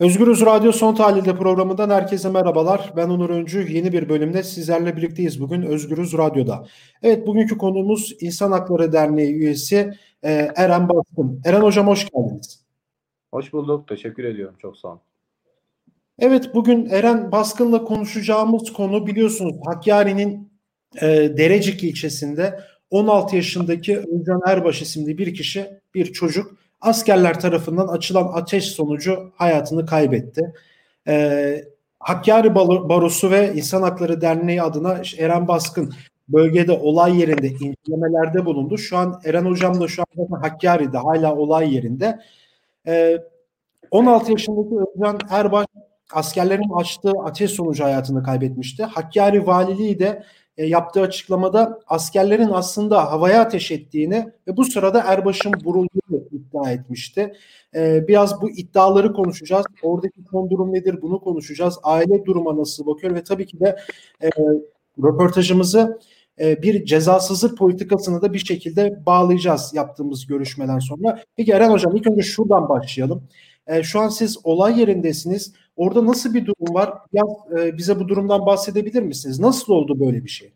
Özgürüz Radyo Son Tahlil'de programından herkese merhabalar. Ben Onur Öncü. Yeni bir bölümde sizlerle birlikteyiz bugün Özgürüz Radyo'da. Evet bugünkü konuğumuz İnsan Hakları Derneği üyesi e, Eren Baskın. Eren Hocam hoş geldiniz. Hoş bulduk. Teşekkür ediyorum. Çok sağ olun. Evet bugün Eren Baskın'la konuşacağımız konu biliyorsunuz Hakkari'nin e, Derecik ilçesinde 16 yaşındaki Özcan Erbaş isimli bir kişi, bir çocuk askerler tarafından açılan ateş sonucu hayatını kaybetti. Ee, Hakkari Barosu ve İnsan Hakları Derneği adına Eren Baskın bölgede olay yerinde incelemelerde bulundu. Şu an Eren Hocam da şu an Hakkari'de hala olay yerinde. Ee, 16 yaşındaki Özcan Erbaş askerlerin açtığı ateş sonucu hayatını kaybetmişti. Hakkari Valiliği de e, yaptığı açıklamada askerlerin aslında havaya ateş ettiğini ve bu sırada Erbaş'ın vurulduğunu iddia etmişti. E, biraz bu iddiaları konuşacağız. Oradaki son durum nedir bunu konuşacağız. Aile duruma nasıl bakıyor ve tabii ki de e, röportajımızı bir cezasızlık politikasını da bir şekilde bağlayacağız yaptığımız görüşmeden sonra. Peki Eren Hocam ilk önce şuradan başlayalım. Şu an siz olay yerindesiniz. Orada nasıl bir durum var? Biraz bize bu durumdan bahsedebilir misiniz? Nasıl oldu böyle bir şey?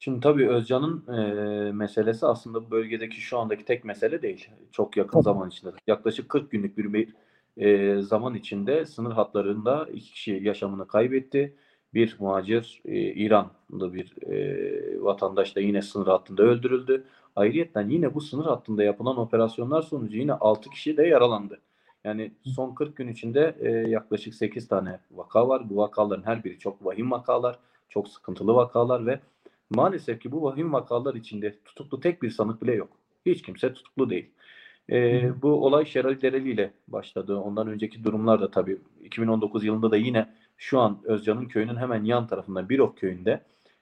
Şimdi tabii Özcan'ın e, meselesi aslında bu bölgedeki şu andaki tek mesele değil. Çok yakın zaman içinde. Yaklaşık 40 günlük bir, bir e, zaman içinde sınır hatlarında iki kişi yaşamını kaybetti. Bir muhacir e, İranlı bir e, vatandaş da yine sınır hattında öldürüldü. Ayrıyeten yine bu sınır hattında yapılan operasyonlar sonucu yine 6 kişi de yaralandı. Yani son 40 gün içinde e, yaklaşık 8 tane vaka var. Bu vakaların her biri çok vahim vakalar, çok sıkıntılı vakalar ve maalesef ki bu vahim vakalar içinde tutuklu tek bir sanık bile yok. Hiç kimse tutuklu değil. E, bu olay Şeral Dereli ile başladı. Ondan önceki durumlar da tabii 2019 yılında da yine şu an Özcan'ın köyünün hemen yan tarafında Birok köyünde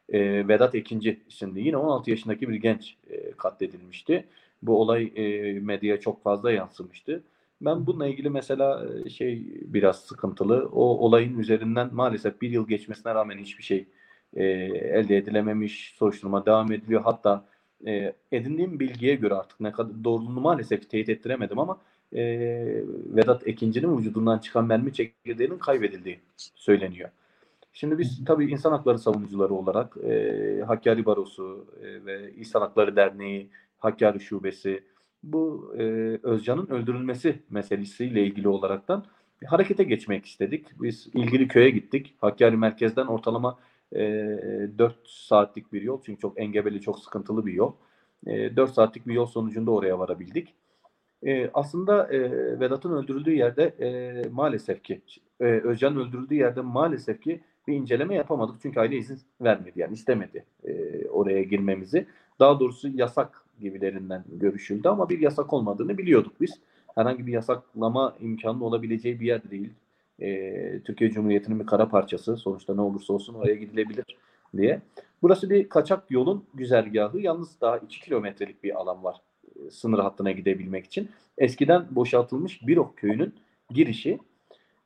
e, Vedat Ekinci isimli yine 16 yaşındaki bir genç e, katledilmişti. Bu olay e, medyaya çok fazla yansımıştı. Ben bununla ilgili mesela şey biraz sıkıntılı. O olayın üzerinden maalesef bir yıl geçmesine rağmen hiçbir şey e, elde edilememiş. Soruşturma devam ediliyor. Hatta e, edindiğim bilgiye göre artık ne kadar doğruluğunu maalesef teyit ettiremedim ama e, Vedat Ekinci'nin vücudundan çıkan mermi çekirdeğinin kaybedildiği söyleniyor. Şimdi biz tabii insan hakları savunucuları olarak e, Hakkari Barosu e, ve İnsan Hakları Derneği, Hakkari Şubesi, bu e, Özcan'ın öldürülmesi meselesiyle ilgili olaraktan harekete geçmek istedik. Biz ilgili köye gittik. Hakkari merkezden ortalama e, 4 saatlik bir yol. Çünkü çok engebeli, çok sıkıntılı bir yol. E, 4 saatlik bir yol sonucunda oraya varabildik. E, aslında e, Vedat'ın öldürüldüğü yerde e, maalesef ki e, Özcan'ın öldürüldüğü yerde maalesef ki bir inceleme yapamadık. Çünkü aile izin vermedi yani istemedi e, oraya girmemizi. Daha doğrusu yasak gibilerinden görüşüldü ama bir yasak olmadığını biliyorduk biz. Herhangi bir yasaklama imkanı olabileceği bir yer değil. E, Türkiye Cumhuriyeti'nin bir kara parçası. Sonuçta ne olursa olsun oraya gidilebilir diye. Burası bir kaçak yolun güzergahı. Yalnız daha 2 kilometrelik bir alan var e, sınır hattına gidebilmek için. Eskiden boşaltılmış Birok köyünün girişi.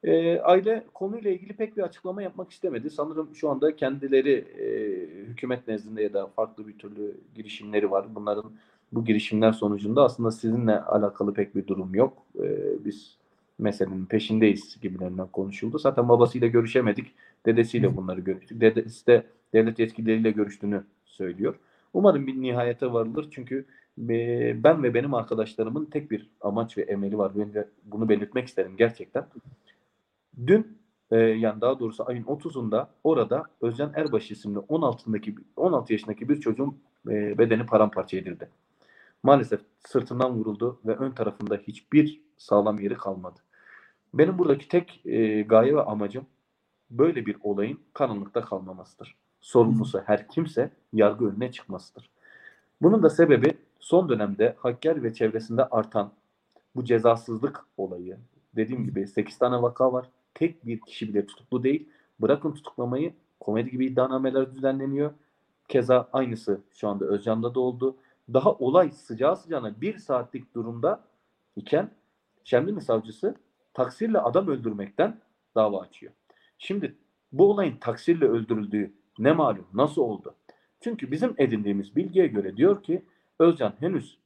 E, aile konuyla ilgili pek bir açıklama yapmak istemedi. Sanırım şu anda kendileri e, hükümet nezdinde ya da farklı bir türlü girişimleri var. Bunların bu girişimler sonucunda aslında sizinle alakalı pek bir durum yok. E, biz meselenin peşindeyiz gibilerinden konuşuldu. Zaten babasıyla görüşemedik. Dedesiyle bunları görüştük. Dedesi de devlet yetkilileriyle görüştüğünü söylüyor. Umarım bir nihayete varılır. Çünkü e, ben ve benim arkadaşlarımın tek bir amaç ve emeli var. Ben de bunu belirtmek isterim gerçekten. Dün e, yani daha doğrusu ayın 30'unda orada Özcan Erbaş isimli 16'daki 16 yaşındaki bir çocuğun e, bedeni paramparça edildi. Maalesef sırtından vuruldu ve ön tarafında hiçbir sağlam yeri kalmadı. Benim buradaki tek e, gaye ve amacım böyle bir olayın karanlıkta kalmamasıdır. Sorumlusu her kimse yargı önüne çıkmasıdır. Bunun da sebebi son dönemde Hakkari ve çevresinde artan bu cezasızlık olayı. Dediğim gibi 8 tane vaka var tek bir kişi bile tutuklu değil. Bırakın tutuklamayı komedi gibi iddianameler düzenleniyor. Keza aynısı şu anda Özcan'da da oldu. Daha olay sıcağı sıcağına bir saatlik durumda iken Şemdinli savcısı taksirle adam öldürmekten dava açıyor. Şimdi bu olayın taksirle öldürüldüğü ne malum, nasıl oldu? Çünkü bizim edindiğimiz bilgiye göre diyor ki Özcan henüz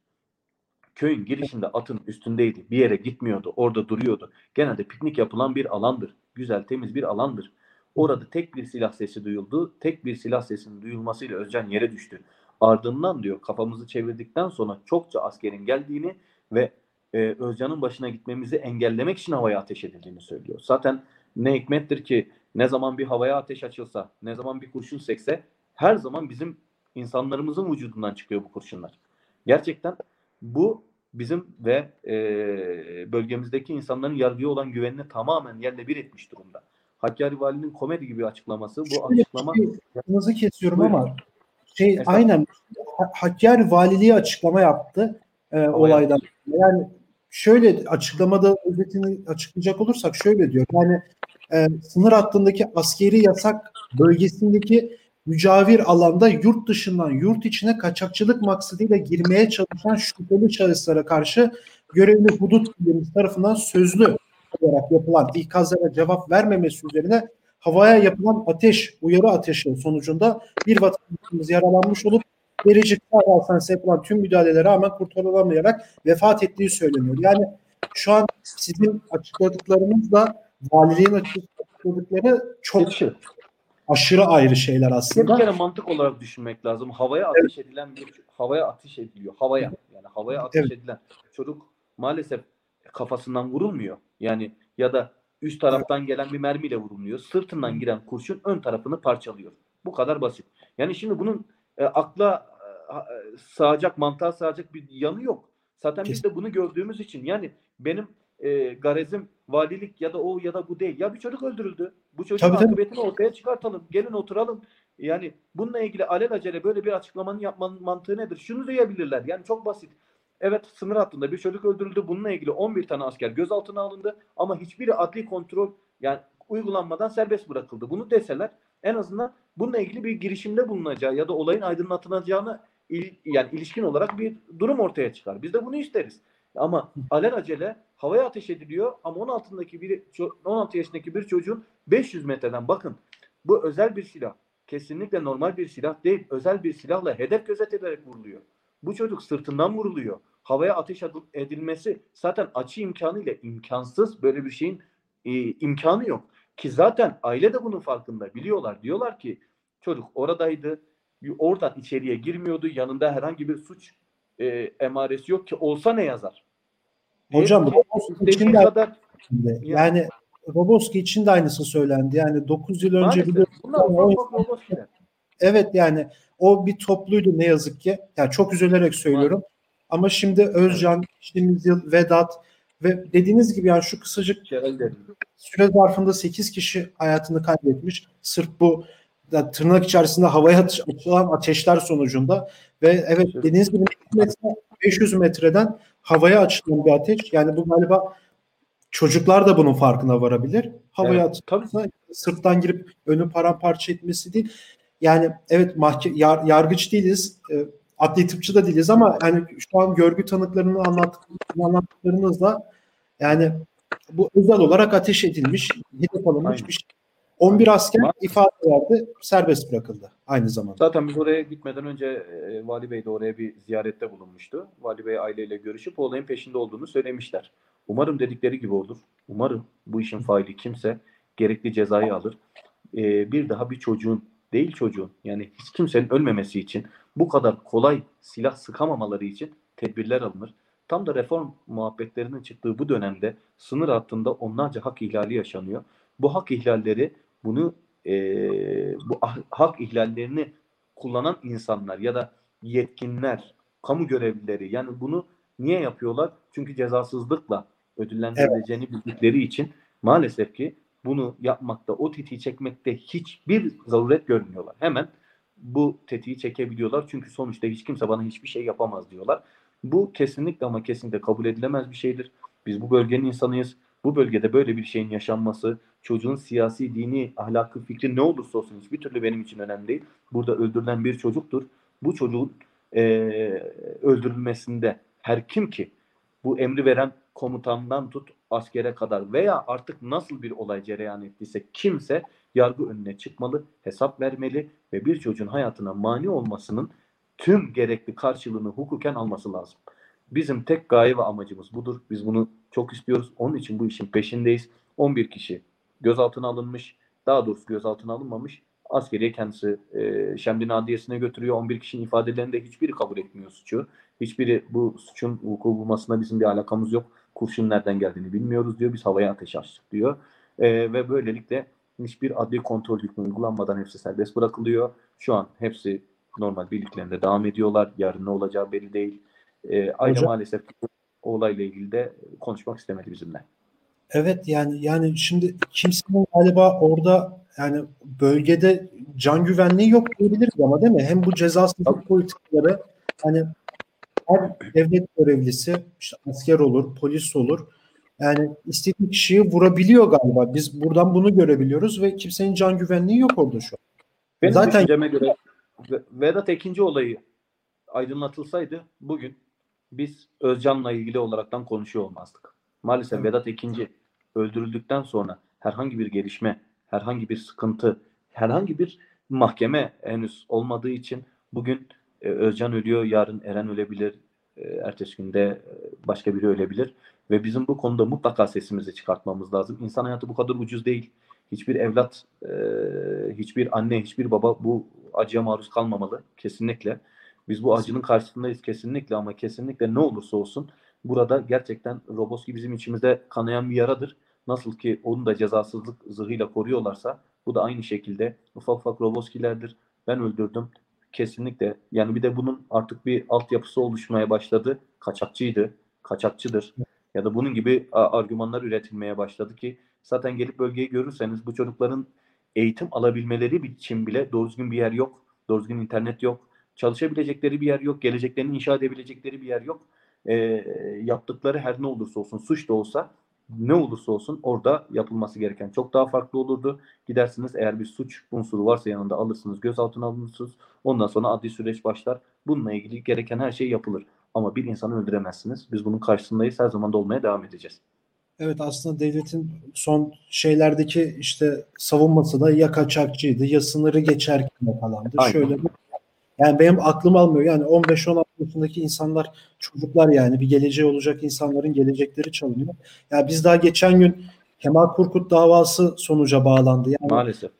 Köyün girişinde atın üstündeydi. Bir yere gitmiyordu. Orada duruyordu. Genelde piknik yapılan bir alandır. Güzel, temiz bir alandır. Orada tek bir silah sesi duyuldu. Tek bir silah sesinin duyulmasıyla Özcan yere düştü. Ardından diyor kafamızı çevirdikten sonra çokça askerin geldiğini ve e, Özcan'ın başına gitmemizi engellemek için havaya ateş edildiğini söylüyor. Zaten ne hikmettir ki ne zaman bir havaya ateş açılsa, ne zaman bir kurşun sekse her zaman bizim insanlarımızın vücudundan çıkıyor bu kurşunlar. Gerçekten bu bizim ve e, bölgemizdeki insanların yargıya olan güvenini tamamen yerle bir etmiş durumda. Hakkari Vali'nin komedi gibi açıklaması bu Şöyle açıklama şey, Lafınızı kesiyorum Buyurun. ama şey Estağfurullah. aynen Ha- Hakkari Valiliği açıklama yaptı e, olaydan. Yani şöyle açıklamada özetini açıklayacak olursak şöyle diyor. Yani e, sınır hattındaki askeri yasak bölgesindeki mücavir alanda yurt dışından yurt içine kaçakçılık maksadıyla girmeye çalışan şüpheli şahıslara karşı görevli hudut bildirimiz tarafından sözlü olarak yapılan ikazlara cevap vermemesi üzerine havaya yapılan ateş, uyarı ateşi sonucunda bir vatandaşımız yaralanmış olup Biricik Sağ Hastanesi yapılan tüm müdahalelere rağmen kurtarılamayarak vefat ettiği söyleniyor. Yani şu an sizin açıkladıklarınızla valiliğin açıkladıkları çok aşırı ayrı şeyler Bir aslında. kere mantık olarak düşünmek lazım. Havaya ateş edilen bir havaya ateş ediliyor. Havaya yani havaya ateş Evet. edilen çocuk maalesef kafasından vurulmuyor. Yani ya da üst taraftan gelen bir mermiyle vurulmuyor. Sırtından giren kurşun ön tarafını parçalıyor. Bu kadar basit. Yani şimdi bunun e, akla e, sığacak, mantığa sığacak bir yanı yok. Zaten biz de bunu gördüğümüz için yani benim e, garezim valilik ya da o ya da bu değil. Ya bir çocuk öldürüldü. Bu çocuğun Tabii, tabii. akıbetini ortaya çıkartalım. Gelin oturalım. Yani bununla ilgili alelacele böyle bir açıklamanın yapmanın mantığı nedir? Şunu diyebilirler. Yani çok basit. Evet sınır hattında bir çocuk öldürüldü. Bununla ilgili 11 tane asker gözaltına alındı ama hiçbiri adli kontrol yani uygulanmadan serbest bırakıldı. Bunu deseler en azından bununla ilgili bir girişimde bulunacağı ya da olayın aydınlatılacağını il, yani ilişkin olarak bir durum ortaya çıkar. Biz de bunu isteriz. Ama alelacele havaya ateş ediliyor ama 16'daki bir 16 yaşındaki bir çocuğun 500 metreden bakın bu özel bir silah. Kesinlikle normal bir silah değil. Özel bir silahla hedef gözetilerek vuruluyor. Bu çocuk sırtından vuruluyor. Havaya ateş edilmesi zaten açı imkanıyla imkansız. Böyle bir şeyin e, imkanı yok. Ki zaten aile de bunun farkında. Biliyorlar. Diyorlar ki çocuk oradaydı. Oradan içeriye girmiyordu. Yanında herhangi bir suç e, emaresi yok ki olsa ne yazar? Hocam ki Roboski için de, kadar yani Roboski için de aynısı söylendi. Yani 9 yıl önce Maalesef. biliyorsunuz Bunlar. Evet yani o bir topluydu ne yazık ki. Yani çok üzülerek söylüyorum. Ama şimdi Özcan, geçtiğimiz yıl Vedat ve dediğiniz gibi yani şu kısacık derim. süre zarfında 8 kişi hayatını kaybetmiş. Sırf bu da tırnak içerisinde havaya açılan ateşler sonucunda ve evet dediğiniz gibi 500 metreden havaya açılan bir ateş. Yani bu galiba çocuklar da bunun farkına varabilir. Havaya Evet, atışına sırttan girip önü paramparça etmesi değil. Yani evet mahke yar- yargıç değiliz. E, adli tıpçı da değiliz ama yani şu an görgü tanıklarını anlat anlattıklarınızla yani bu özel olarak ateş edilmiş, hedef alınmış Aynen. bir şey. 11 asker Ma- ifade verdi, serbest bırakıldı aynı zamanda. Zaten biz oraya gitmeden önce e, Vali Bey de oraya bir ziyarette bulunmuştu. Vali Bey aileyle görüşüp olayın peşinde olduğunu söylemişler. Umarım dedikleri gibi olur. Umarım bu işin faili kimse gerekli cezayı alır. E, bir daha bir çocuğun değil çocuğun yani hiç kimsenin ölmemesi için bu kadar kolay silah sıkamamaları için tedbirler alınır. Tam da reform muhabbetlerinin çıktığı bu dönemde sınır hattında onlarca hak ihlali yaşanıyor. Bu hak ihlalleri bunu e, bu ah- hak ihlallerini kullanan insanlar ya da yetkinler, kamu görevlileri yani bunu niye yapıyorlar? Çünkü cezasızlıkla ödüllendirileceğini bildikleri için maalesef ki bunu yapmakta, o tetiği çekmekte hiçbir zaruret görmüyorlar. Hemen bu tetiği çekebiliyorlar. Çünkü sonuçta hiç kimse bana hiçbir şey yapamaz diyorlar. Bu kesinlikle ama kesinlikle kabul edilemez bir şeydir. Biz bu bölgenin insanıyız. Bu bölgede böyle bir şeyin yaşanması, çocuğun siyasi, dini, ahlakı, fikri ne olursa olsun hiçbir türlü benim için önemli değil. Burada öldürülen bir çocuktur. Bu çocuğun eee, öldürülmesinde her kim ki bu emri veren komutandan tut askere kadar veya artık nasıl bir olay cereyan ettiyse kimse yargı önüne çıkmalı, hesap vermeli ve bir çocuğun hayatına mani olmasının tüm gerekli karşılığını hukuken alması lazım. Bizim tek gaye ve amacımız budur. Biz bunu çok istiyoruz. Onun için bu işin peşindeyiz. 11 kişi gözaltına alınmış. Daha doğrusu gözaltına alınmamış. Askeriye kendisi e, Şemdin Adliyesi'ne götürüyor. 11 kişinin ifadelerinde hiçbiri kabul etmiyor suçu. Hiçbiri bu suçun vuku bulmasına bizim bir alakamız yok. Kurşun nereden geldiğini bilmiyoruz diyor. Biz havaya ateş açtık diyor. E, ve böylelikle hiçbir adli kontrol hükmü uygulanmadan hepsi serbest bırakılıyor. Şu an hepsi normal birliklerinde devam ediyorlar. Yarın ne olacağı belli değil. E, aile Hocam- maalesef bu olayla ilgili de konuşmak istemedi bizimle. Evet yani yani şimdi kimsenin galiba orada yani bölgede can güvenliği yok diyebiliriz ama değil mi? Hem bu cezasızlık politikaları hani her devlet görevlisi işte asker olur, polis olur. Yani istediği kişiyi vurabiliyor galiba. Biz buradan bunu görebiliyoruz ve kimsenin can güvenliği yok orada şu an. Benim Zaten- düşünceme göre Ve- Vedat Ekinci olayı aydınlatılsaydı bugün biz Özcan'la ilgili olaraktan konuşuyor olmazdık. Maalesef. Vedat Ekinci öldürüldükten sonra herhangi bir gelişme, herhangi bir sıkıntı, herhangi bir mahkeme henüz olmadığı için bugün e, Özcan ölüyor, yarın Eren ölebilir, e, ertesi günde e, başka biri ölebilir ve bizim bu konuda mutlaka sesimizi çıkartmamız lazım. İnsan hayatı bu kadar ucuz değil. Hiçbir evlat, e, hiçbir anne, hiçbir baba bu acıya maruz kalmamalı kesinlikle. Biz bu acının karşısındayız kesinlikle ama kesinlikle ne olursa olsun burada gerçekten Roboski bizim içimizde kanayan bir yaradır. Nasıl ki onu da cezasızlık zırhıyla koruyorlarsa bu da aynı şekilde ufak ufak Roboskilerdir. Ben öldürdüm. Kesinlikle. Yani bir de bunun artık bir altyapısı oluşmaya başladı. Kaçakçıydı. Kaçakçıdır. Ya da bunun gibi argümanlar üretilmeye başladı ki zaten gelip bölgeyi görürseniz bu çocukların eğitim alabilmeleri için bile doğru düzgün bir yer yok. Doğru düzgün internet yok. Çalışabilecekleri bir yer yok. Geleceklerini inşa edebilecekleri bir yer yok. E, yaptıkları her ne olursa olsun suç da olsa ne olursa olsun orada yapılması gereken çok daha farklı olurdu. Gidersiniz eğer bir suç unsuru varsa yanında alırsınız, gözaltına alırsınız. Ondan sonra adli süreç başlar. Bununla ilgili gereken her şey yapılır. Ama bir insanı öldüremezsiniz. Biz bunun karşısındayız. Her zaman da olmaya devam edeceğiz. Evet aslında devletin son şeylerdeki işte savunması da ya kaçakçıydı ya sınırı geçerken yakalandı. Aynen. Şöyle yani benim aklım almıyor. Yani 15-16 yaşındaki insanlar çocuklar yani bir geleceği olacak insanların gelecekleri çalınıyor. Ya biz daha geçen gün Kemal Kurkut davası sonuca bağlandı. Yani Maalesef.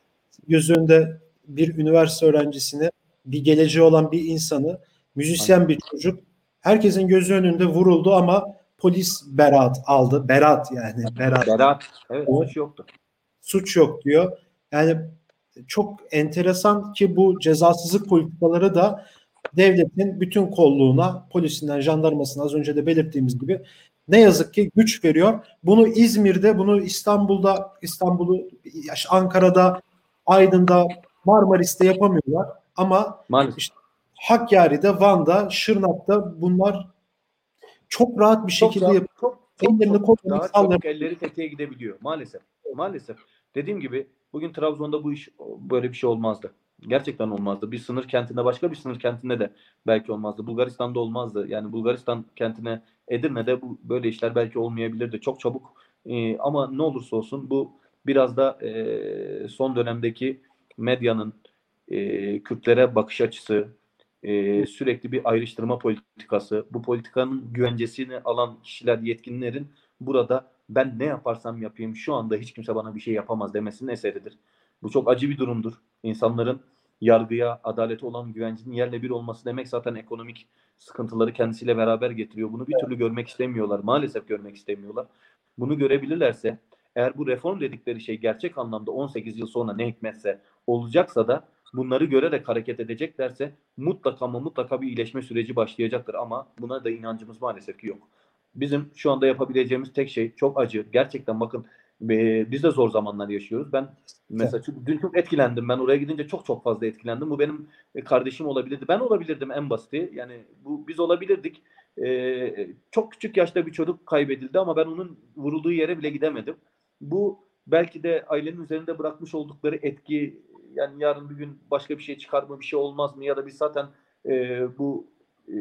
göz önünde bir üniversite öğrencisini, bir geleceği olan bir insanı, müzisyen bir çocuk herkesin gözü önünde vuruldu ama polis beraat aldı. Beraat yani beraat. Berat. Evet Evet. suç yoktu. Suç yok diyor. Yani çok enteresan ki bu cezasızlık politikaları da devletin bütün kolluğuna, polisinden, jandarmasına az önce de belirttiğimiz gibi ne yazık ki güç veriyor. Bunu İzmir'de, bunu İstanbul'da, İstanbul'u, Ankara'da, Aydın'da, Marmaris'te yapamıyorlar. Ama Maalesef. Hakkari'de, Van'da, Şırnak'ta bunlar çok rahat bir Çok şekilde yapıyor. çok, çok, çok kollarını daha çok elleri tetiğe gidebiliyor. Maalesef. Maalesef. Dediğim gibi bugün Trabzon'da bu iş böyle bir şey olmazdı. Gerçekten olmazdı. Bir sınır kentinde başka bir sınır kentinde de belki olmazdı. Bulgaristan'da olmazdı. Yani Bulgaristan kentine Edirne'de bu böyle işler belki olmayabilirdi. Çok çabuk. Ee, ama ne olursa olsun bu biraz da e, son dönemdeki medyanın e, Kürtlere bakış açısı, e, sürekli bir ayrıştırma politikası, bu politikanın güvencesini alan kişiler, yetkinlerin burada ben ne yaparsam yapayım şu anda hiç kimse bana bir şey yapamaz demesinin eseridir. Bu çok acı bir durumdur. İnsanların yargıya, adalete olan güvencinin yerle bir olması demek zaten ekonomik sıkıntıları kendisiyle beraber getiriyor. Bunu bir türlü görmek istemiyorlar. Maalesef görmek istemiyorlar. Bunu görebilirlerse eğer bu reform dedikleri şey gerçek anlamda 18 yıl sonra ne hikmetse olacaksa da bunları görerek hareket edeceklerse mutlaka ama mutlaka bir iyileşme süreci başlayacaktır ama buna da inancımız maalesef ki yok. Bizim şu anda yapabileceğimiz tek şey çok acı. Gerçekten bakın e, biz de zor zamanlar yaşıyoruz. Ben mesela çok- dün çok etkilendim. Ben oraya gidince çok çok fazla etkilendim. Bu benim e, kardeşim olabilirdi. Ben olabilirdim en basiti. Yani bu biz olabilirdik. E, çok küçük yaşta bir çocuk kaybedildi ama ben onun vurulduğu yere bile gidemedim. Bu belki de ailenin üzerinde bırakmış oldukları etki yani yarın bir gün başka bir şey çıkar mı bir şey olmaz mı ya da biz zaten e, bu e,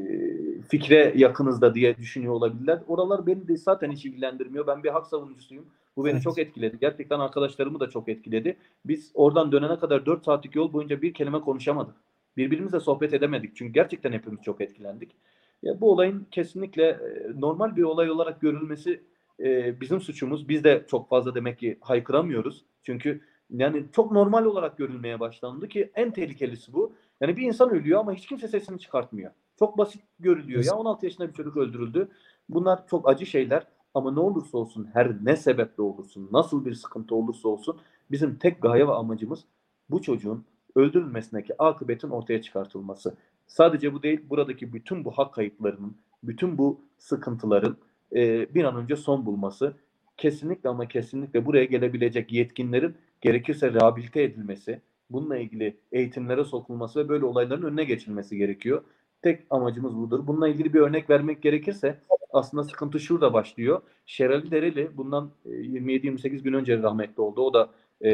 fikre yakınız da diye düşünüyor olabilirler. Oralar beni de zaten hiç ilgilendirmiyor. Ben bir hak savunucusuyum. Bu beni Evet. çok etkiledi. Gerçekten arkadaşlarımı da çok etkiledi. Biz oradan dönene kadar 4 saatlik yol boyunca bir kelime konuşamadık. Birbirimizle sohbet edemedik. Çünkü gerçekten hepimiz çok etkilendik. Ya bu olayın kesinlikle e, normal bir olay olarak görülmesi e, bizim suçumuz. Biz de çok fazla demek ki haykıramıyoruz. Çünkü yani çok normal olarak görülmeye başlandı ki en tehlikelisi bu. Yani bir insan ölüyor ama hiç kimse sesini çıkartmıyor. Çok basit görülüyor. Ya 16 yaşında bir çocuk öldürüldü. Bunlar çok acı şeyler ama ne olursa olsun her ne sebeple olursun, nasıl bir sıkıntı olursa olsun bizim tek gaye ve amacımız bu çocuğun öldürülmesindeki akıbetin ortaya çıkartılması. Sadece bu değil, buradaki bütün bu hak kayıplarının, bütün bu sıkıntıların e, bir an önce son bulması. Kesinlikle ama kesinlikle buraya gelebilecek yetkinlerin gerekirse rehabilite edilmesi, bununla ilgili eğitimlere sokulması ve böyle olayların önüne geçilmesi gerekiyor. Tek amacımız budur. Bununla ilgili bir örnek vermek gerekirse aslında sıkıntı şurada başlıyor. Şerali Dereli bundan 27-28 gün önce rahmetli oldu. O da e,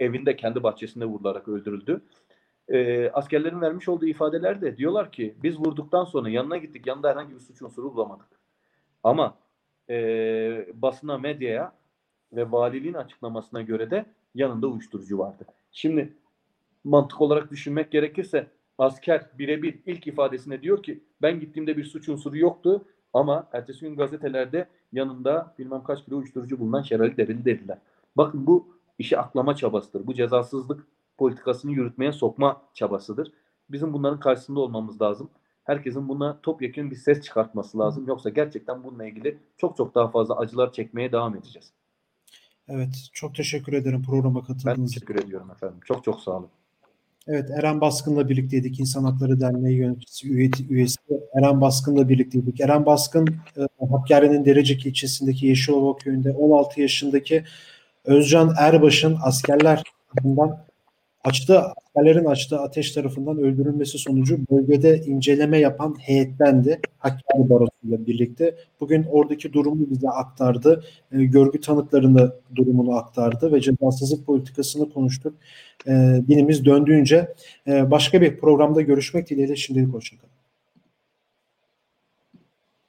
evinde kendi bahçesinde vurularak öldürüldü. E, askerlerin vermiş olduğu ifadelerde diyorlar ki biz vurduktan sonra yanına gittik. Yanında herhangi bir suç unsuru bulamadık. Ama e, basına, medyaya ve valiliğin açıklamasına göre de yanında uyuşturucu vardı. Şimdi mantık olarak düşünmek gerekirse asker birebir ilk ifadesine diyor ki ben gittiğimde bir suç unsuru yoktu ama ertesi gün gazetelerde yanında bilmem kaç kilo uyuşturucu bulunan Şerali Derili dediler. Bakın bu işi aklama çabasıdır. Bu cezasızlık politikasını yürütmeye sokma çabasıdır. Bizim bunların karşısında olmamız lazım. Herkesin buna topyekun bir ses çıkartması lazım. Yoksa gerçekten bununla ilgili çok çok daha fazla acılar çekmeye devam edeceğiz. Evet, çok teşekkür ederim programa katıldığınız için. Ben teşekkür ediyorum efendim. Çok çok sağ olun. Evet, Eren Baskın'la birlikteydik. İnsan Hakları Derneği yöneticisi, üyesi Eren Baskın'la birlikteydik. Eren Baskın, e, Hakkari'nin Derecik ilçesindeki Yeşilova köyünde 16 yaşındaki Özcan Erbaş'ın askerler tarafından açtığı askerlerin açtığı ateş tarafından öldürülmesi sonucu bölgede inceleme yapan heyettendi. Hakkari Barosu'yla birlikte. Bugün oradaki durumu bize aktardı. E, görgü tanıklarını durumunu aktardı ve cezasızlık politikasını konuştuk. E, dinimiz döndüğünce e, başka bir programda görüşmek dileğiyle şimdilik hoşçakalın.